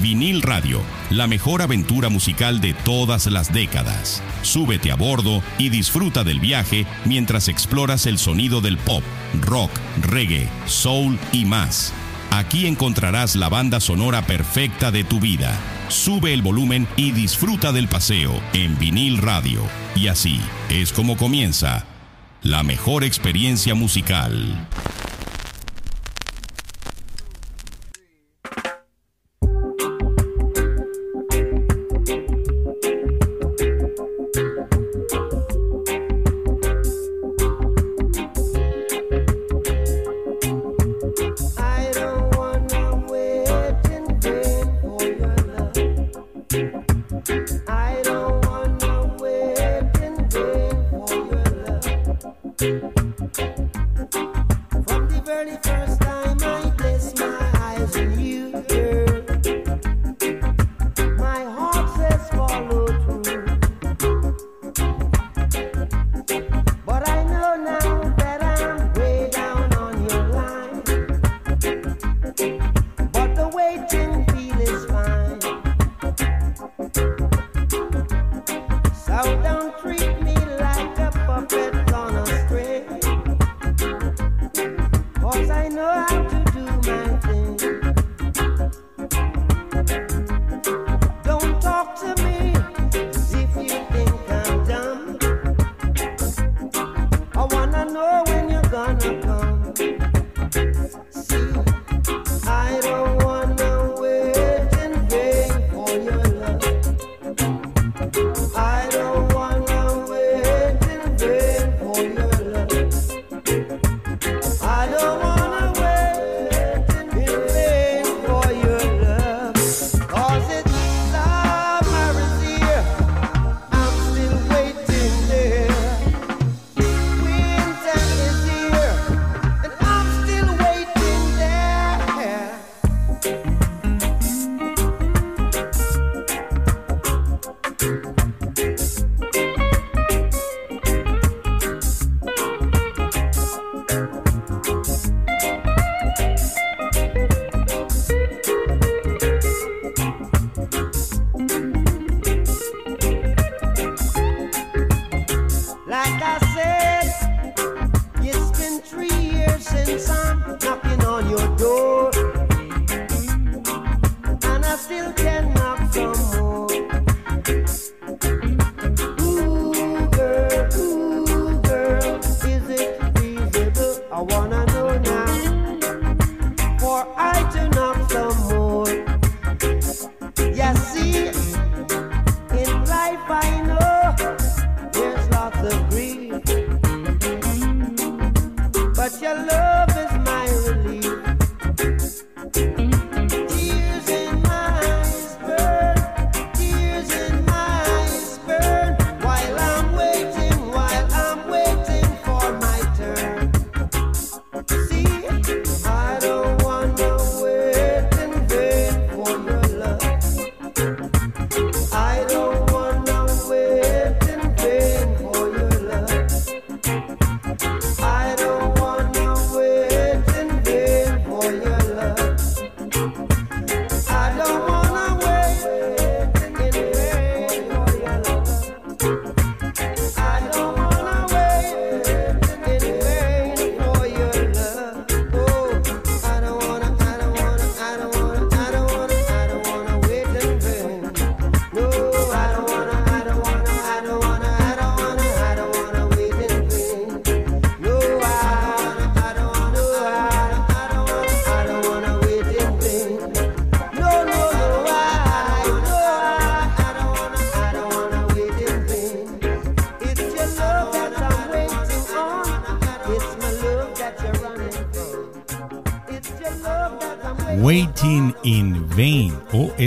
Vinil Radio, la mejor aventura musical de todas las décadas. Súbete a bordo y disfruta del viaje mientras exploras el sonido del pop, rock, reggae, soul y más. Aquí encontrarás la banda sonora perfecta de tu vida. Sube el volumen y disfruta del paseo en vinil radio. Y así es como comienza la mejor experiencia musical.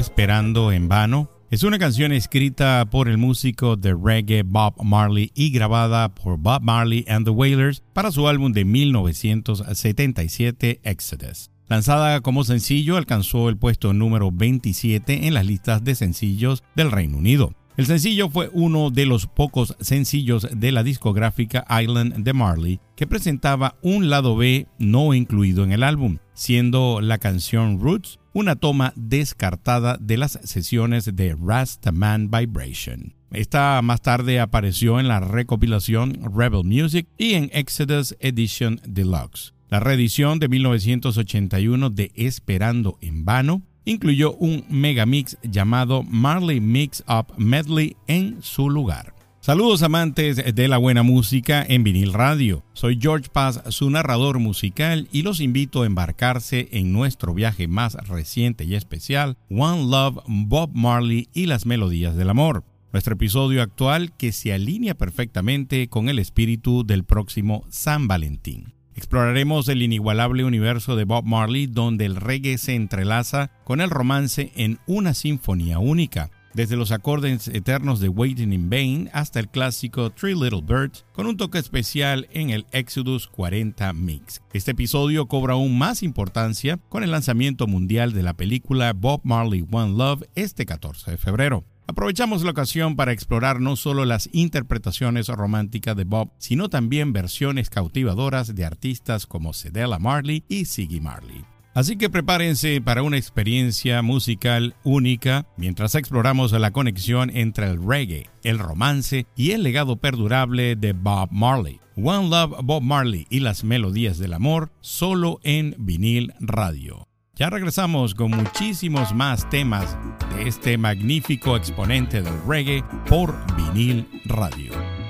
Esperando en Vano es una canción escrita por el músico de reggae Bob Marley y grabada por Bob Marley and the Wailers para su álbum de 1977 Exodus. Lanzada como sencillo, alcanzó el puesto número 27 en las listas de sencillos del Reino Unido. El sencillo fue uno de los pocos sencillos de la discográfica Island de Marley que presentaba un lado B no incluido en el álbum. Siendo la canción Roots una toma descartada de las sesiones de Rastaman Vibration. Esta más tarde apareció en la recopilación Rebel Music y en Exodus Edition Deluxe. La reedición de 1981 de Esperando en Vano incluyó un megamix llamado Marley Mix Up Medley en su lugar. Saludos amantes de la buena música en vinil radio. Soy George Paz, su narrador musical, y los invito a embarcarse en nuestro viaje más reciente y especial, One Love, Bob Marley y las melodías del amor. Nuestro episodio actual que se alinea perfectamente con el espíritu del próximo San Valentín. Exploraremos el inigualable universo de Bob Marley donde el reggae se entrelaza con el romance en una sinfonía única desde los acordes eternos de Waiting in Vain hasta el clásico Three Little Birds, con un toque especial en el Exodus 40 Mix. Este episodio cobra aún más importancia con el lanzamiento mundial de la película Bob Marley One Love este 14 de febrero. Aprovechamos la ocasión para explorar no solo las interpretaciones románticas de Bob, sino también versiones cautivadoras de artistas como Cedella Marley y Siggy Marley. Así que prepárense para una experiencia musical única mientras exploramos la conexión entre el reggae, el romance y el legado perdurable de Bob Marley. One Love Bob Marley y las melodías del amor solo en vinil radio. Ya regresamos con muchísimos más temas de este magnífico exponente del reggae por vinil radio.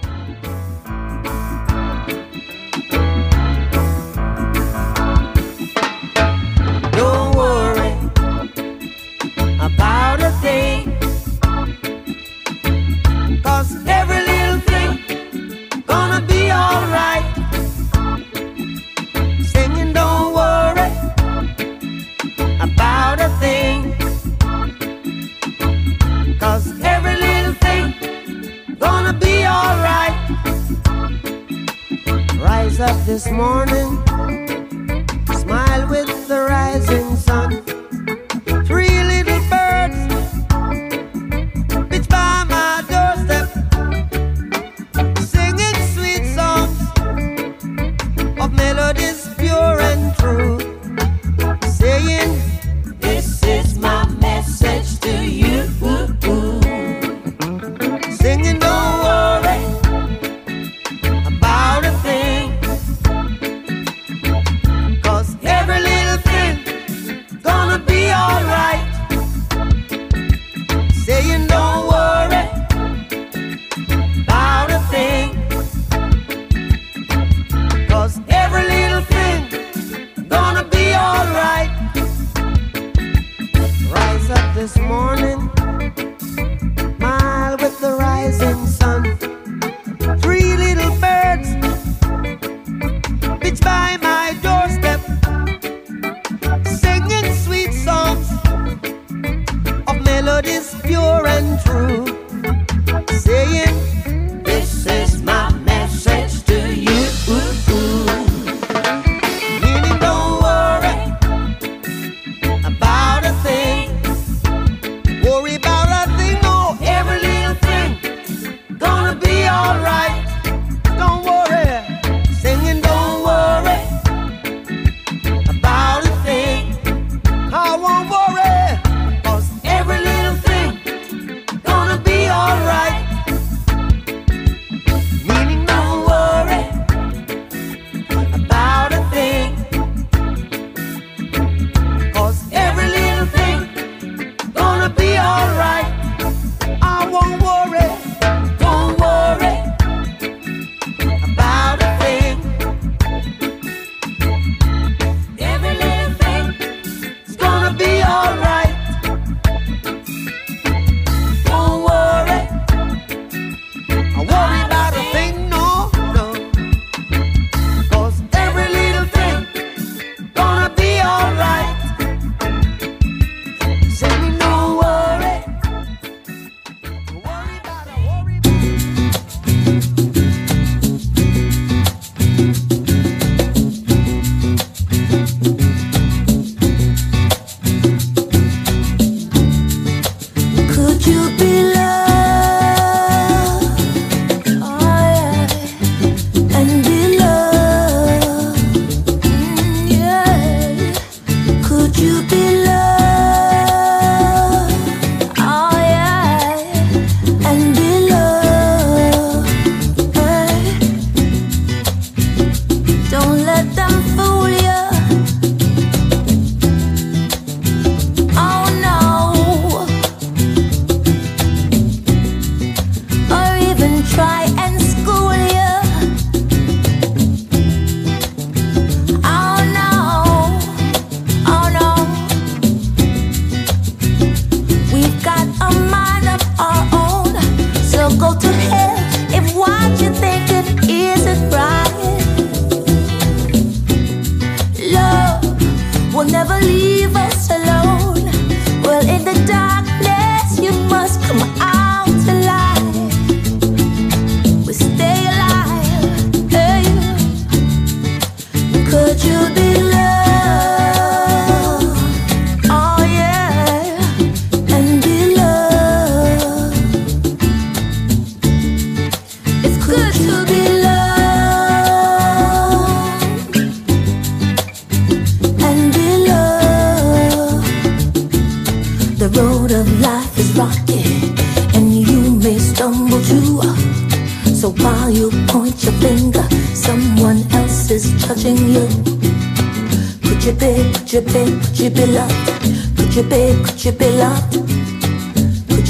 This morning. Smile with the rising sun.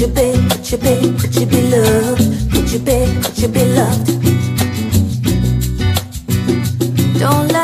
You be, could you be, could you be loved? Could you be, could you be loved? Don't let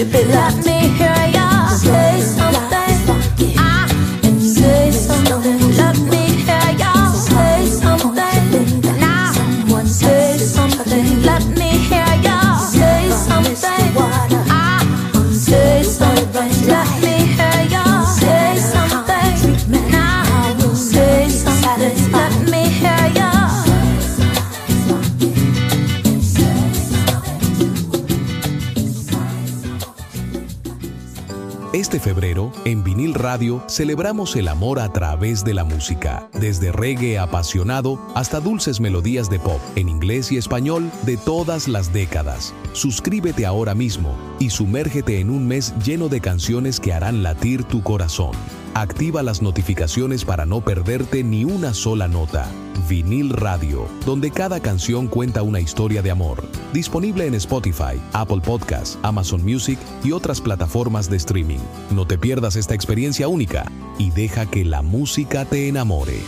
You be like me. Celebramos el amor a través de la música, desde reggae apasionado hasta dulces melodías de pop, en inglés y español, de todas las décadas. Suscríbete ahora mismo y sumérgete en un mes lleno de canciones que harán latir tu corazón. Activa las notificaciones para no perderte ni una sola nota. Vinil Radio, donde cada canción cuenta una historia de amor. Disponible en Spotify, Apple Podcasts, Amazon Music y otras plataformas de streaming. No te pierdas esta experiencia única y deja que la música te enamore.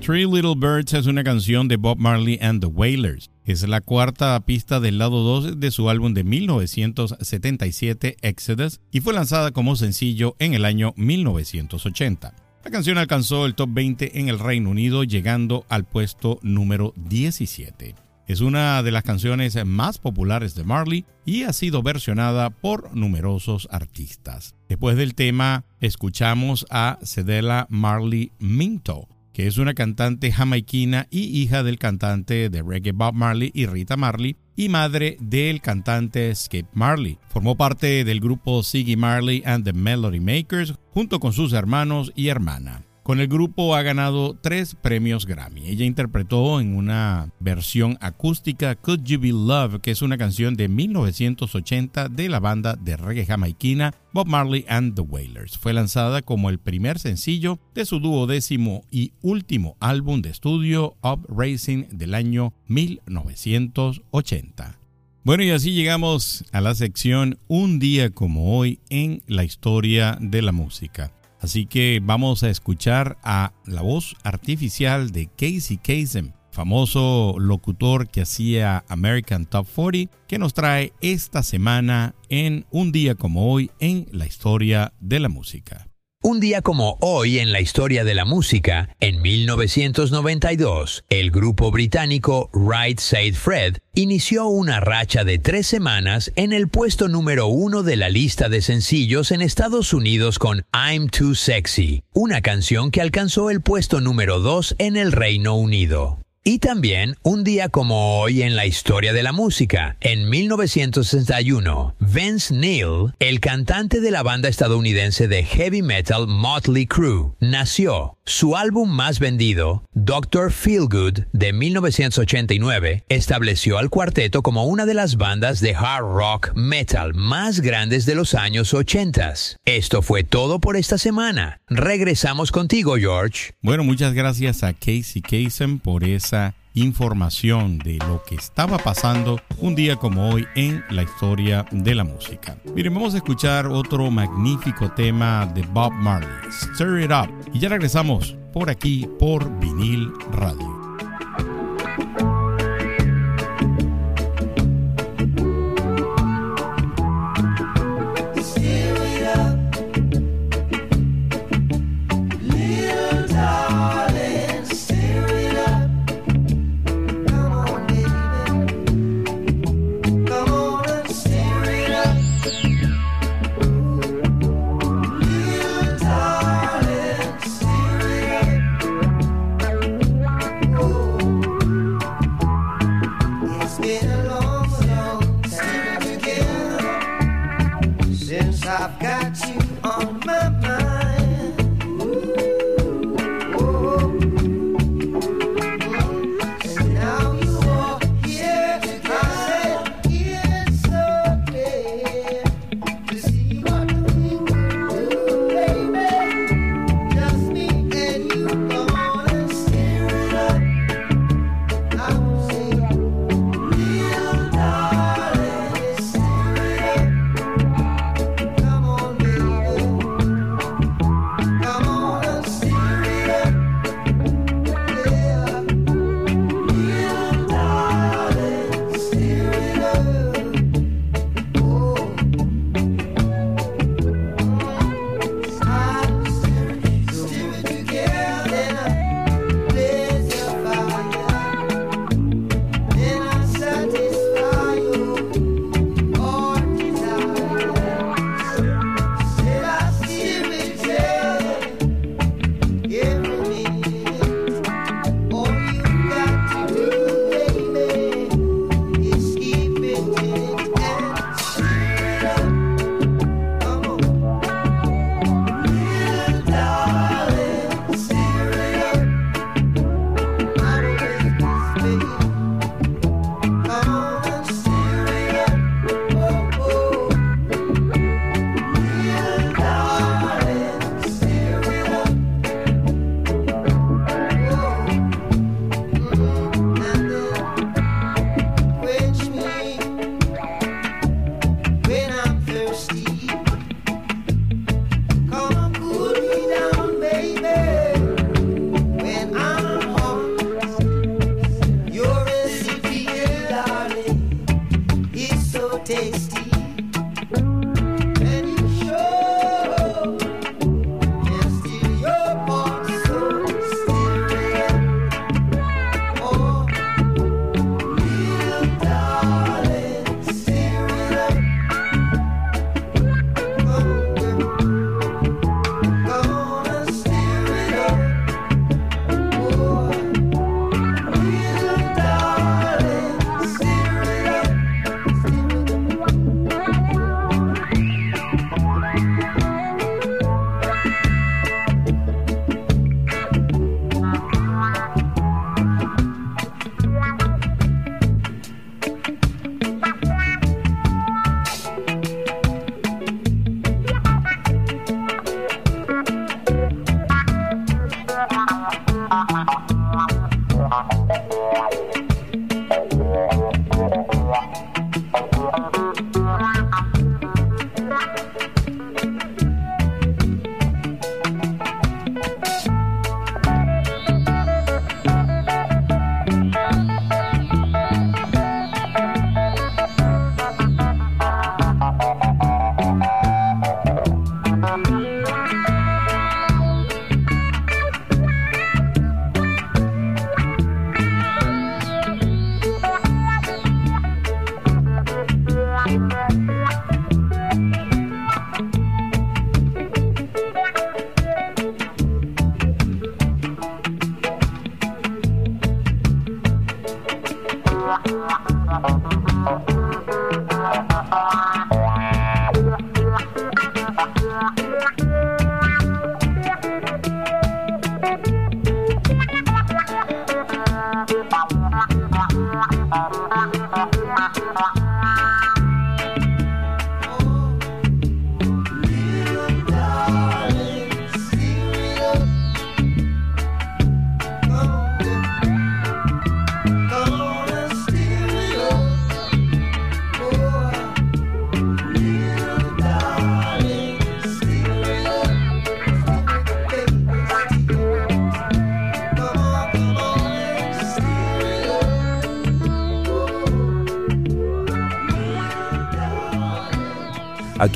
Three Little Birds es una canción de Bob Marley and the Wailers. Es la cuarta pista del lado 2 de su álbum de 1977 Exodus y fue lanzada como sencillo en el año 1980. La canción alcanzó el top 20 en el Reino Unido llegando al puesto número 17. Es una de las canciones más populares de Marley y ha sido versionada por numerosos artistas. Después del tema, escuchamos a Cedella Marley Minto, es una cantante jamaiquina y hija del cantante de reggae Bob Marley y Rita Marley, y madre del cantante Skip Marley. Formó parte del grupo Siggy Marley and the Melody Makers junto con sus hermanos y hermana. Con el grupo ha ganado tres premios Grammy. Ella interpretó en una versión acústica Could You Be Love, que es una canción de 1980 de la banda de reggae jamaiquina Bob Marley and the Wailers. Fue lanzada como el primer sencillo de su duodécimo y último álbum de estudio Up Racing del año 1980. Bueno, y así llegamos a la sección Un día como hoy en la historia de la música. Así que vamos a escuchar a la voz artificial de Casey Kasem, famoso locutor que hacía American Top 40, que nos trae esta semana en Un día como hoy en la historia de la música. Un día como hoy en la historia de la música, en 1992, el grupo británico Right Said Fred inició una racha de tres semanas en el puesto número uno de la lista de sencillos en Estados Unidos con I'm Too Sexy, una canción que alcanzó el puesto número dos en el Reino Unido. Y también un día como hoy en la historia de la música, en 1961, Vince Neil, el cantante de la banda estadounidense de heavy metal Motley Crue, nació. Su álbum más vendido, Doctor Feelgood, de 1989, estableció al cuarteto como una de las bandas de hard rock metal más grandes de los años 80. Esto fue todo por esta semana. Regresamos contigo, George. Bueno, muchas gracias a Casey Kasem por información de lo que estaba pasando un día como hoy en la historia de la música. Miren, vamos a escuchar otro magnífico tema de Bob Marley, Stir It Up, y ya regresamos por aquí por vinil radio.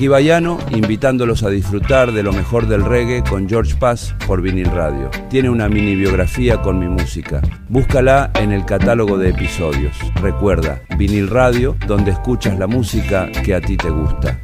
Aquí Bayano, invitándolos a disfrutar de lo mejor del reggae con George Paz por Vinil Radio. Tiene una mini biografía con mi música. Búscala en el catálogo de episodios. Recuerda, Vinil Radio, donde escuchas la música que a ti te gusta.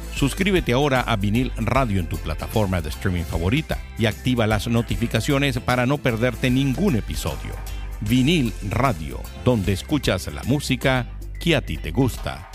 Suscríbete ahora a Vinil Radio en tu plataforma de streaming favorita y activa las notificaciones para no perderte ningún episodio. Vinil Radio, donde escuchas la música que a ti te gusta.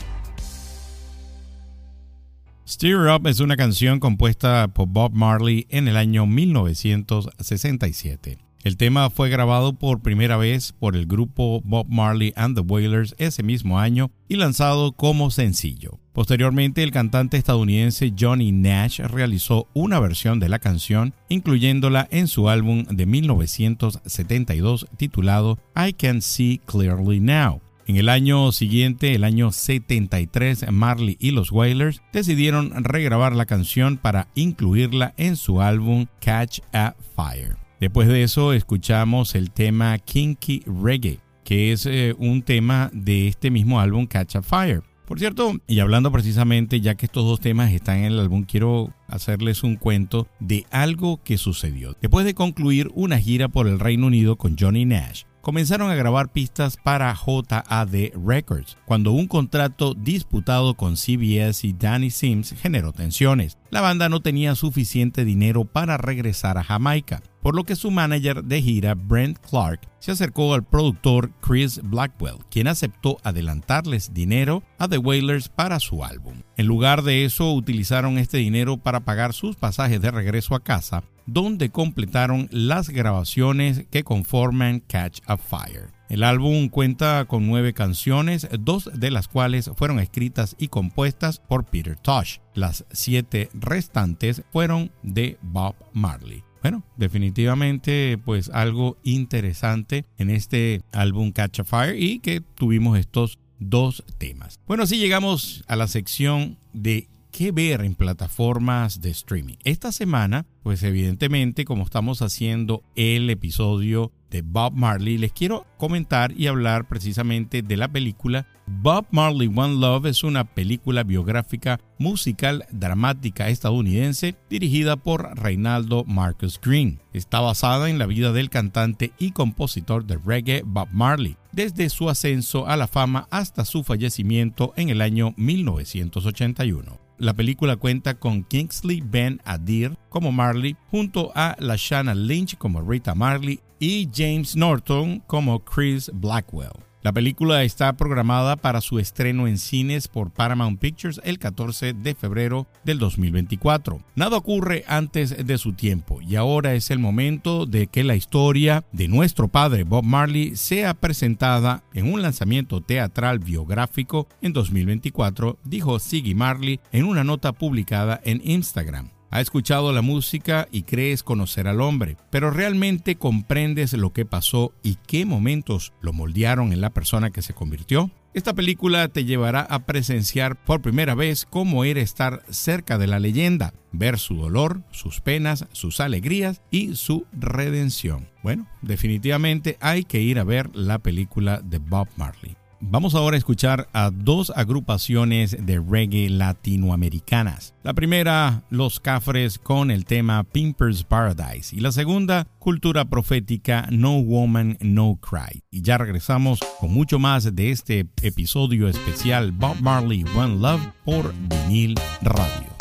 Steer Up es una canción compuesta por Bob Marley en el año 1967. El tema fue grabado por primera vez por el grupo Bob Marley and the Wailers ese mismo año y lanzado como sencillo. Posteriormente, el cantante estadounidense Johnny Nash realizó una versión de la canción, incluyéndola en su álbum de 1972 titulado I Can See Clearly Now. En el año siguiente, el año 73, Marley y los Wailers decidieron regrabar la canción para incluirla en su álbum Catch a Fire. Después de eso escuchamos el tema Kinky Reggae, que es eh, un tema de este mismo álbum Catch a Fire. Por cierto, y hablando precisamente, ya que estos dos temas están en el álbum, quiero hacerles un cuento de algo que sucedió. Después de concluir una gira por el Reino Unido con Johnny Nash, comenzaron a grabar pistas para JAD Records, cuando un contrato disputado con CBS y Danny Sims generó tensiones. La banda no tenía suficiente dinero para regresar a Jamaica, por lo que su manager de gira, Brent Clark, se acercó al productor Chris Blackwell, quien aceptó adelantarles dinero a The Wailers para su álbum. En lugar de eso, utilizaron este dinero para pagar sus pasajes de regreso a casa donde completaron las grabaciones que conforman Catch a Fire. El álbum cuenta con nueve canciones, dos de las cuales fueron escritas y compuestas por Peter Tosh. Las siete restantes fueron de Bob Marley. Bueno, definitivamente pues algo interesante en este álbum Catch a Fire y que tuvimos estos dos temas. Bueno, así llegamos a la sección de qué ver en plataformas de streaming. Esta semana, pues evidentemente, como estamos haciendo el episodio de Bob Marley, les quiero comentar y hablar precisamente de la película Bob Marley One Love. Es una película biográfica musical dramática estadounidense dirigida por Reinaldo Marcus Green. Está basada en la vida del cantante y compositor de reggae Bob Marley, desde su ascenso a la fama hasta su fallecimiento en el año 1981. La película cuenta con Kingsley Ben Adir como Marley, junto a Lashana Lynch como Rita Marley y James Norton como Chris Blackwell. La película está programada para su estreno en cines por Paramount Pictures el 14 de febrero del 2024. Nada ocurre antes de su tiempo y ahora es el momento de que la historia de nuestro padre Bob Marley sea presentada en un lanzamiento teatral biográfico en 2024, dijo Siggy Marley en una nota publicada en Instagram. Ha escuchado la música y crees conocer al hombre, pero realmente comprendes lo que pasó y qué momentos lo moldearon en la persona que se convirtió. Esta película te llevará a presenciar por primera vez cómo era estar cerca de la leyenda, ver su dolor, sus penas, sus alegrías y su redención. Bueno, definitivamente hay que ir a ver la película de Bob Marley. Vamos ahora a escuchar a dos agrupaciones de reggae latinoamericanas. La primera, Los Cafres con el tema Pimpers Paradise y la segunda, Cultura Profética No Woman No Cry. Y ya regresamos con mucho más de este episodio especial Bob Marley One Love por Vinil Radio.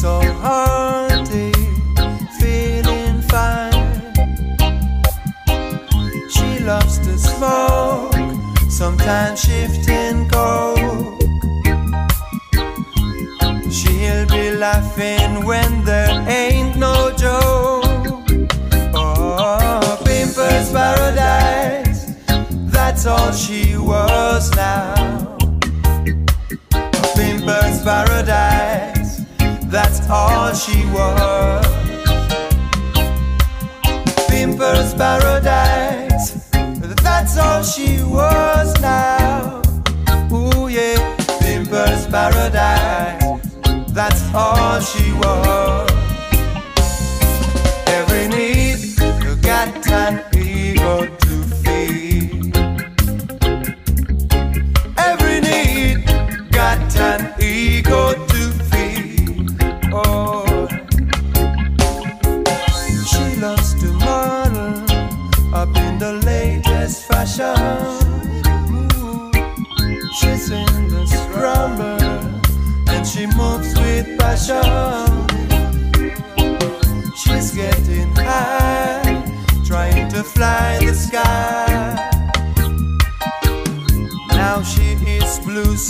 So hearty, feeling fine. She loves to smoke, sometimes shifting coke. She'll be laughing when there ain't no joke. Oh, Pimpers Paradise, that's all she was now. Pimpers Paradise that's all she was. Pimper's paradise, that's all she was now. Ooh yeah, Pimper's paradise, that's all she was.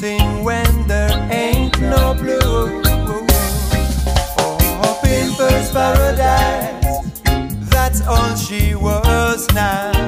sing when there ain't no blue. Oh, Pimples paradise, that's all she was now.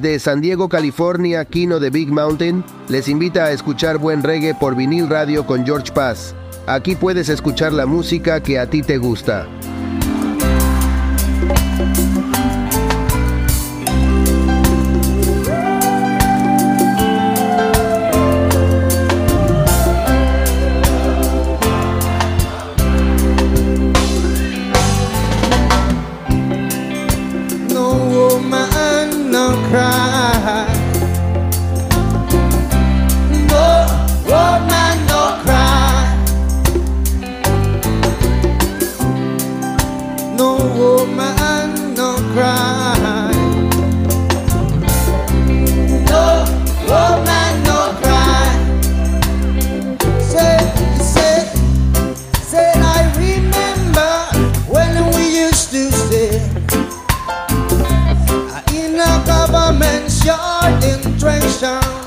Desde San Diego, California, Kino de Big Mountain les invita a escuchar buen reggae por vinil radio con George Paz. Aquí puedes escuchar la música que a ti te gusta. chão.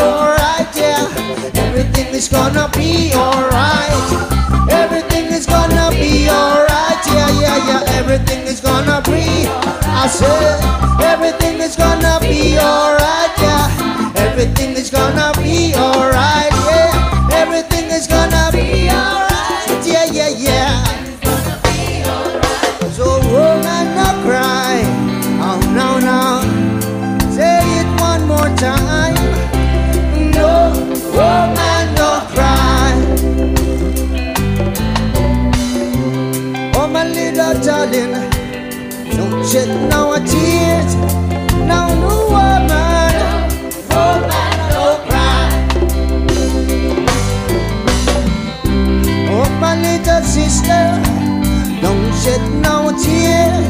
Alright, yeah. Everything is gonna be alright. Everything is gonna be alright, yeah, yeah, yeah. Everything is gonna be. I said, everything is gonna be alright, yeah. Everything is gonna shed no tears. No, no woman, woman, no cry. Oh my little sister, don't shed no tears.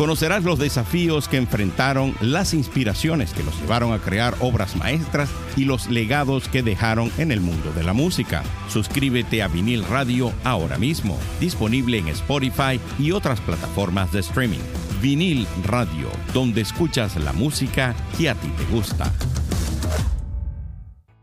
Conocerás los desafíos que enfrentaron, las inspiraciones que los llevaron a crear obras maestras y los legados que dejaron en el mundo de la música. Suscríbete a Vinil Radio ahora mismo, disponible en Spotify y otras plataformas de streaming. Vinil Radio, donde escuchas la música que a ti te gusta.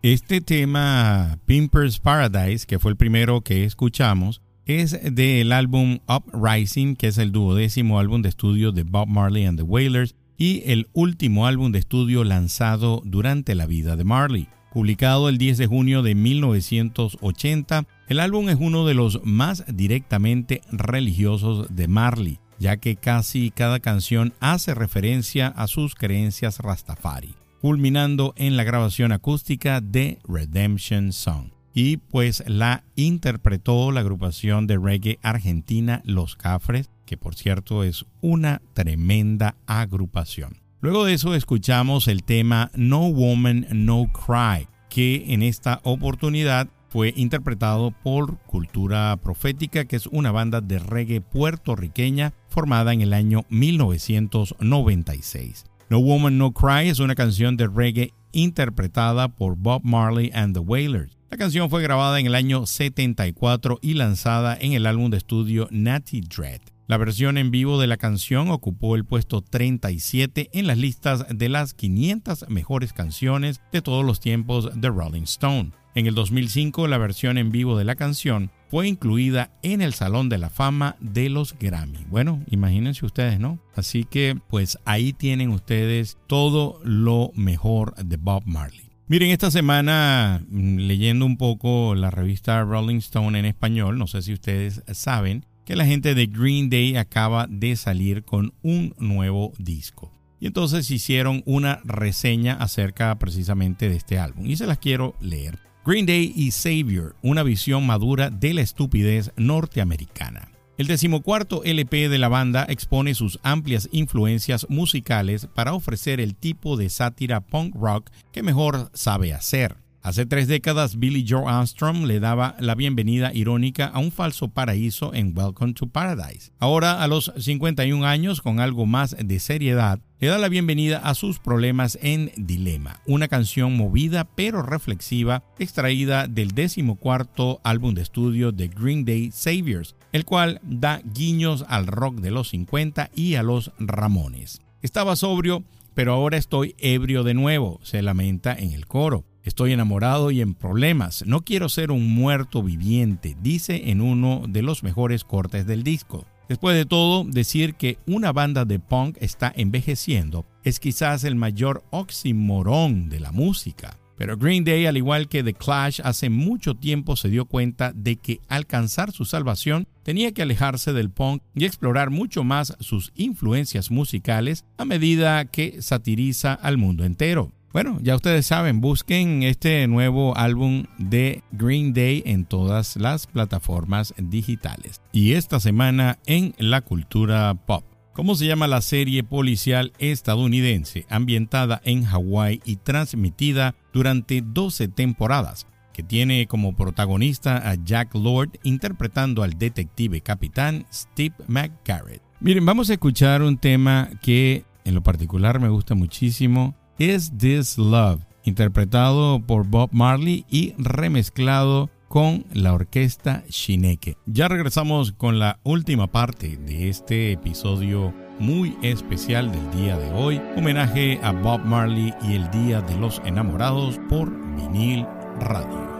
Este tema, Pimper's Paradise, que fue el primero que escuchamos, es del álbum Uprising, que es el duodécimo álbum de estudio de Bob Marley and the Wailers y el último álbum de estudio lanzado durante la vida de Marley. Publicado el 10 de junio de 1980, el álbum es uno de los más directamente religiosos de Marley, ya que casi cada canción hace referencia a sus creencias rastafari culminando en la grabación acústica de Redemption Song. Y pues la interpretó la agrupación de reggae argentina Los Cafres, que por cierto es una tremenda agrupación. Luego de eso escuchamos el tema No Woman No Cry, que en esta oportunidad fue interpretado por Cultura Profética, que es una banda de reggae puertorriqueña formada en el año 1996. No Woman No Cry es una canción de reggae interpretada por Bob Marley and the Wailers. La canción fue grabada en el año 74 y lanzada en el álbum de estudio Natty Dread. La versión en vivo de la canción ocupó el puesto 37 en las listas de las 500 mejores canciones de todos los tiempos de Rolling Stone. En el 2005, la versión en vivo de la canción fue incluida en el Salón de la Fama de los Grammy. Bueno, imagínense ustedes, ¿no? Así que pues ahí tienen ustedes todo lo mejor de Bob Marley. Miren, esta semana mm, leyendo un poco la revista Rolling Stone en español, no sé si ustedes saben que la gente de Green Day acaba de salir con un nuevo disco. Y entonces hicieron una reseña acerca precisamente de este álbum y se las quiero leer. Green Day y Savior, una visión madura de la estupidez norteamericana. El decimocuarto LP de la banda expone sus amplias influencias musicales para ofrecer el tipo de sátira punk rock que mejor sabe hacer. Hace tres décadas, Billy Joe Armstrong le daba la bienvenida irónica a un falso paraíso en Welcome to Paradise. Ahora, a los 51 años, con algo más de seriedad, le da la bienvenida a sus problemas en Dilema, una canción movida pero reflexiva extraída del decimocuarto álbum de estudio de Green Day Saviors, el cual da guiños al rock de los 50 y a los Ramones. Estaba sobrio, pero ahora estoy ebrio de nuevo, se lamenta en el coro. Estoy enamorado y en problemas. No quiero ser un muerto viviente, dice en uno de los mejores cortes del disco. Después de todo, decir que una banda de punk está envejeciendo es quizás el mayor oximorón de la música. Pero Green Day, al igual que The Clash, hace mucho tiempo se dio cuenta de que alcanzar su salvación tenía que alejarse del punk y explorar mucho más sus influencias musicales a medida que satiriza al mundo entero. Bueno, ya ustedes saben, busquen este nuevo álbum de Green Day en todas las plataformas digitales. Y esta semana en la cultura pop. ¿Cómo se llama la serie policial estadounidense ambientada en Hawái y transmitida durante 12 temporadas? que tiene como protagonista a Jack Lord interpretando al detective capitán Steve McGarrett. Miren, vamos a escuchar un tema que en lo particular me gusta muchísimo. Is This Love? Interpretado por Bob Marley y remezclado con la orquesta Shineke. Ya regresamos con la última parte de este episodio muy especial del día de hoy, homenaje a Bob Marley y el Día de los Enamorados por vinil radio.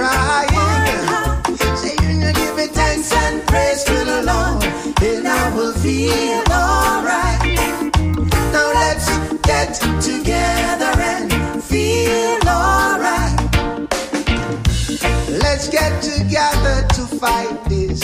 Crying. Say you give it thanks and praise to the Lord, and I will feel alright. Now let's get together and feel alright. Let's get together to fight this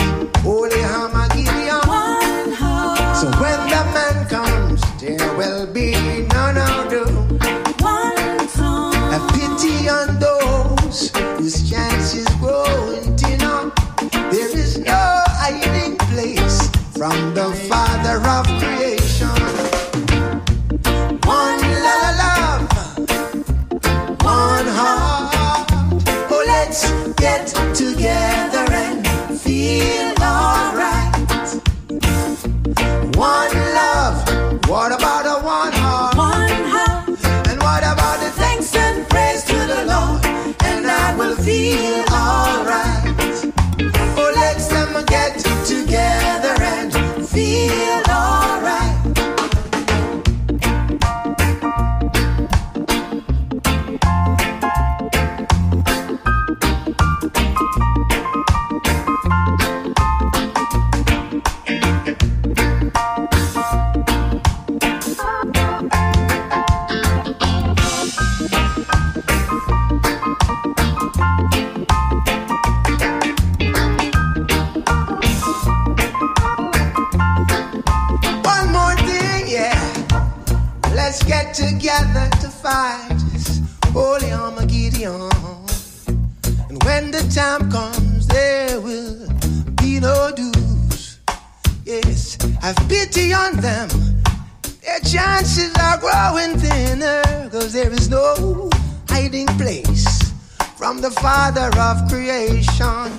are growing thinner, cause there is no hiding place from the Father of creation.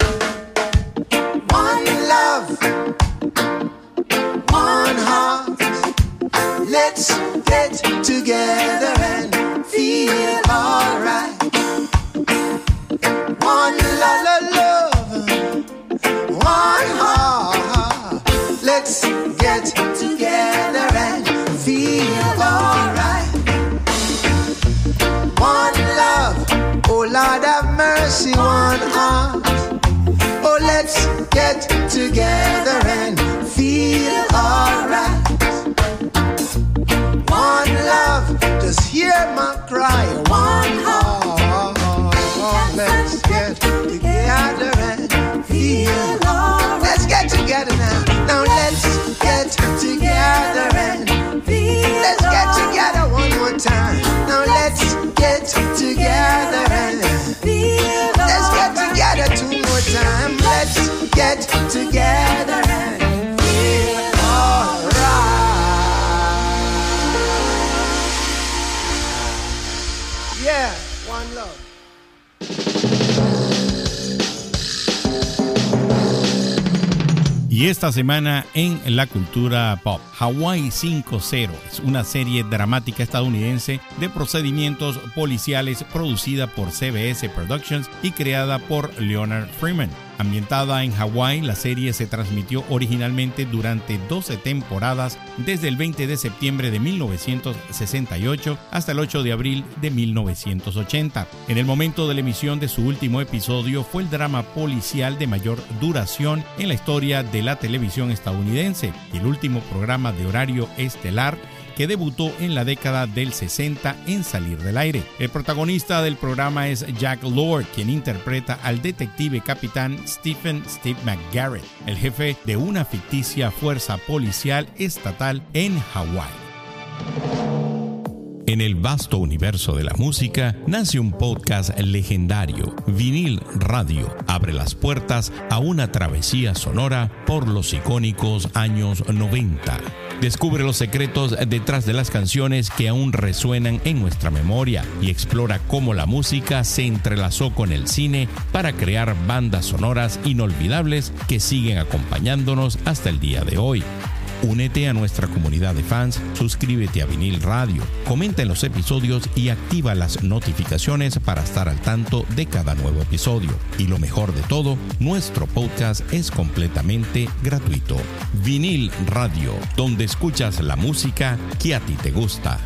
One love one heart. Let's get together and feel alright. Just hear my cry. One heart. Let's get together and feel alright. Let's get together now. Now let's get together and feel Let's get together one more time. Now let's get together and feel Let's get together two more times. Let's get together Y esta semana en la cultura pop, Hawaii 5-0 es una serie dramática estadounidense de procedimientos policiales producida por CBS Productions y creada por Leonard Freeman. Ambientada en Hawái, la serie se transmitió originalmente durante 12 temporadas desde el 20 de septiembre de 1968 hasta el 8 de abril de 1980. En el momento de la emisión de su último episodio fue el drama policial de mayor duración en la historia de la televisión estadounidense y el último programa de horario estelar que debutó en la década del 60 en salir del aire. El protagonista del programa es Jack Lord, quien interpreta al detective capitán Stephen Steve McGarrett, el jefe de una ficticia fuerza policial estatal en Hawái. En el vasto universo de la música nace un podcast legendario, Vinil Radio. Abre las puertas a una travesía sonora por los icónicos años 90. Descubre los secretos detrás de las canciones que aún resuenan en nuestra memoria y explora cómo la música se entrelazó con el cine para crear bandas sonoras inolvidables que siguen acompañándonos hasta el día de hoy. Únete a nuestra comunidad de fans, suscríbete a Vinil Radio, comenta en los episodios y activa las notificaciones para estar al tanto de cada nuevo episodio. Y lo mejor de todo, nuestro podcast es completamente gratuito. Vinil Radio, donde escuchas la música que a ti te gusta.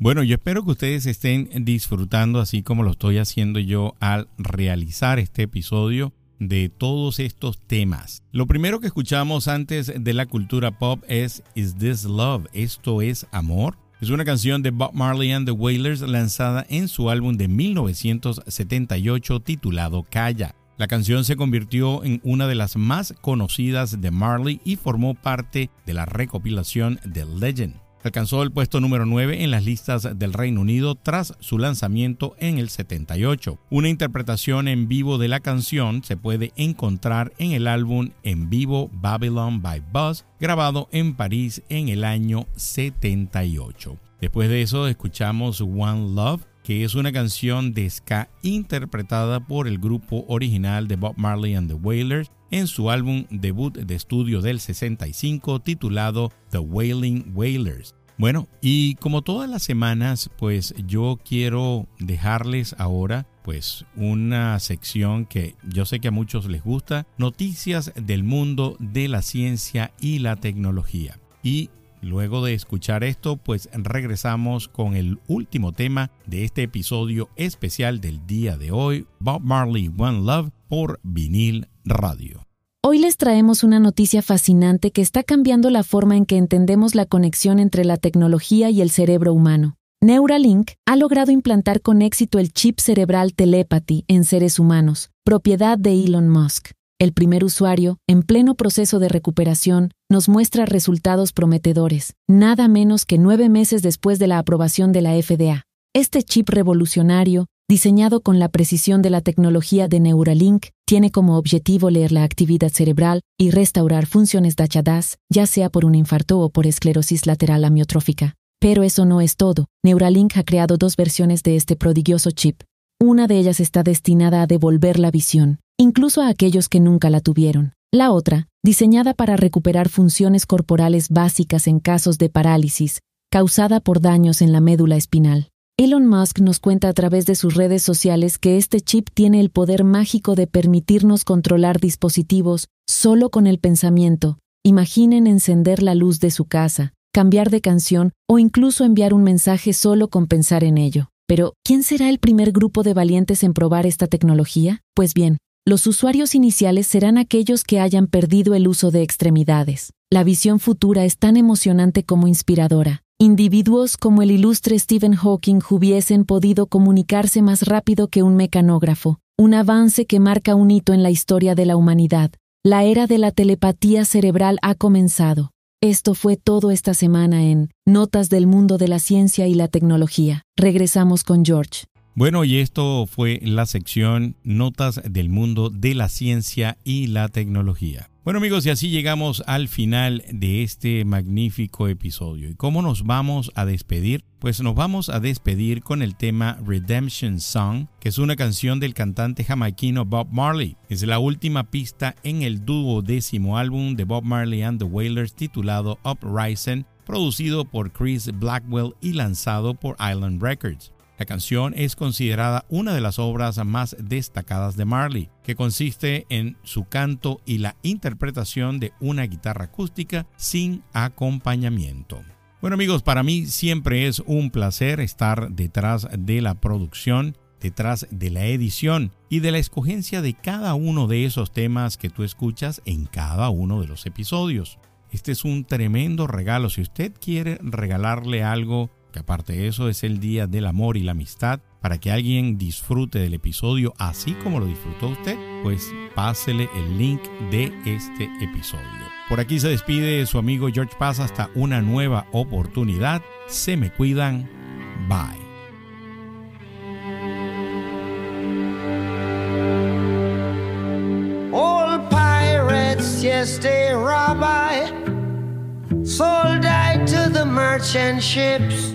Bueno, yo espero que ustedes estén disfrutando así como lo estoy haciendo yo al realizar este episodio de todos estos temas. Lo primero que escuchamos antes de la cultura pop es Is This Love? Esto es amor. Es una canción de Bob Marley and the Wailers lanzada en su álbum de 1978 titulado Calla. La canción se convirtió en una de las más conocidas de Marley y formó parte de la recopilación The Legend. Alcanzó el puesto número 9 en las listas del Reino Unido tras su lanzamiento en el 78. Una interpretación en vivo de la canción se puede encontrar en el álbum en vivo Babylon by Buzz, grabado en París en el año 78. Después de eso escuchamos One Love, que es una canción de ska interpretada por el grupo original de Bob Marley and the Wailers en su álbum debut de estudio del 65 titulado The Wailing Wailers. Bueno, y como todas las semanas, pues yo quiero dejarles ahora pues una sección que yo sé que a muchos les gusta, noticias del mundo de la ciencia y la tecnología. Y luego de escuchar esto, pues regresamos con el último tema de este episodio especial del día de hoy, Bob Marley One Love por vinil radio. Hoy les traemos una noticia fascinante que está cambiando la forma en que entendemos la conexión entre la tecnología y el cerebro humano. Neuralink ha logrado implantar con éxito el chip cerebral telepathy en seres humanos, propiedad de Elon Musk. El primer usuario, en pleno proceso de recuperación, nos muestra resultados prometedores, nada menos que nueve meses después de la aprobación de la FDA. Este chip revolucionario diseñado con la precisión de la tecnología de Neuralink, tiene como objetivo leer la actividad cerebral y restaurar funciones dañadas, ya sea por un infarto o por esclerosis lateral amiotrófica. Pero eso no es todo. Neuralink ha creado dos versiones de este prodigioso chip. Una de ellas está destinada a devolver la visión, incluso a aquellos que nunca la tuvieron. La otra, diseñada para recuperar funciones corporales básicas en casos de parálisis, causada por daños en la médula espinal. Elon Musk nos cuenta a través de sus redes sociales que este chip tiene el poder mágico de permitirnos controlar dispositivos solo con el pensamiento. Imaginen encender la luz de su casa, cambiar de canción o incluso enviar un mensaje solo con pensar en ello. Pero, ¿quién será el primer grupo de valientes en probar esta tecnología? Pues bien, los usuarios iniciales serán aquellos que hayan perdido el uso de extremidades. La visión futura es tan emocionante como inspiradora. Individuos como el ilustre Stephen Hawking hubiesen podido comunicarse más rápido que un mecanógrafo, un avance que marca un hito en la historia de la humanidad. La era de la telepatía cerebral ha comenzado. Esto fue todo esta semana en Notas del Mundo de la Ciencia y la Tecnología. Regresamos con George. Bueno, y esto fue la sección Notas del Mundo de la Ciencia y la Tecnología. Bueno amigos, y así llegamos al final de este magnífico episodio. ¿Y cómo nos vamos a despedir? Pues nos vamos a despedir con el tema Redemption Song, que es una canción del cantante jamaiquino Bob Marley. Es la última pista en el duodécimo álbum de Bob Marley and the Wailers titulado Uprising, producido por Chris Blackwell y lanzado por Island Records. La canción es considerada una de las obras más destacadas de Marley, que consiste en su canto y la interpretación de una guitarra acústica sin acompañamiento. Bueno amigos, para mí siempre es un placer estar detrás de la producción, detrás de la edición y de la escogencia de cada uno de esos temas que tú escuchas en cada uno de los episodios. Este es un tremendo regalo. Si usted quiere regalarle algo, aparte de eso es el Día del Amor y la Amistad, para que alguien disfrute del episodio así como lo disfrutó usted, pues pásele el link de este episodio. Por aquí se despide su amigo George Paz hasta una nueva oportunidad. Se me cuidan. Bye. Old pirates, yes, they rabbi, sold I to the merchant ships.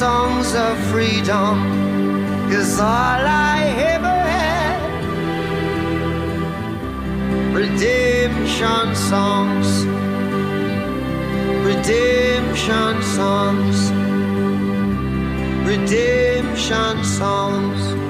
songs of freedom? Cause all I ever had redemption songs, redemption songs redemption songs.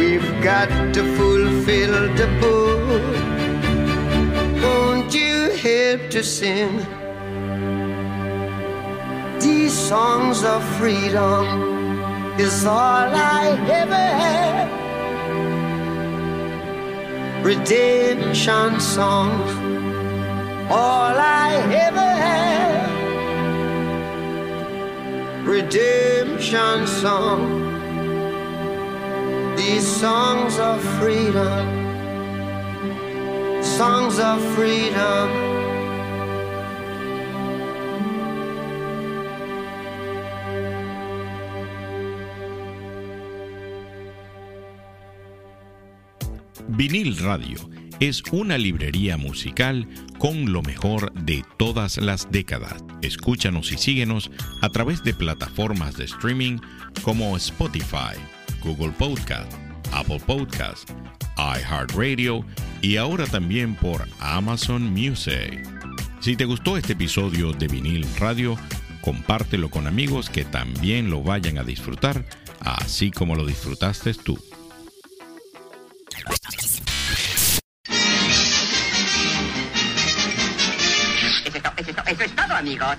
We've got to fulfill the book. Won't you help to sing? these songs of freedom is all I ever had. Redemption songs, all I ever had. Redemption song, these songs of freedom, songs of freedom. Vinil Radio es una librería musical con lo mejor de todas las décadas. Escúchanos y síguenos a través de plataformas de streaming como Spotify, Google Podcast, Apple Podcast, iHeartRadio y ahora también por Amazon Music. Si te gustó este episodio de Vinil Radio, compártelo con amigos que también lo vayan a disfrutar, así como lo disfrutaste tú. Eso es, todo, amigos.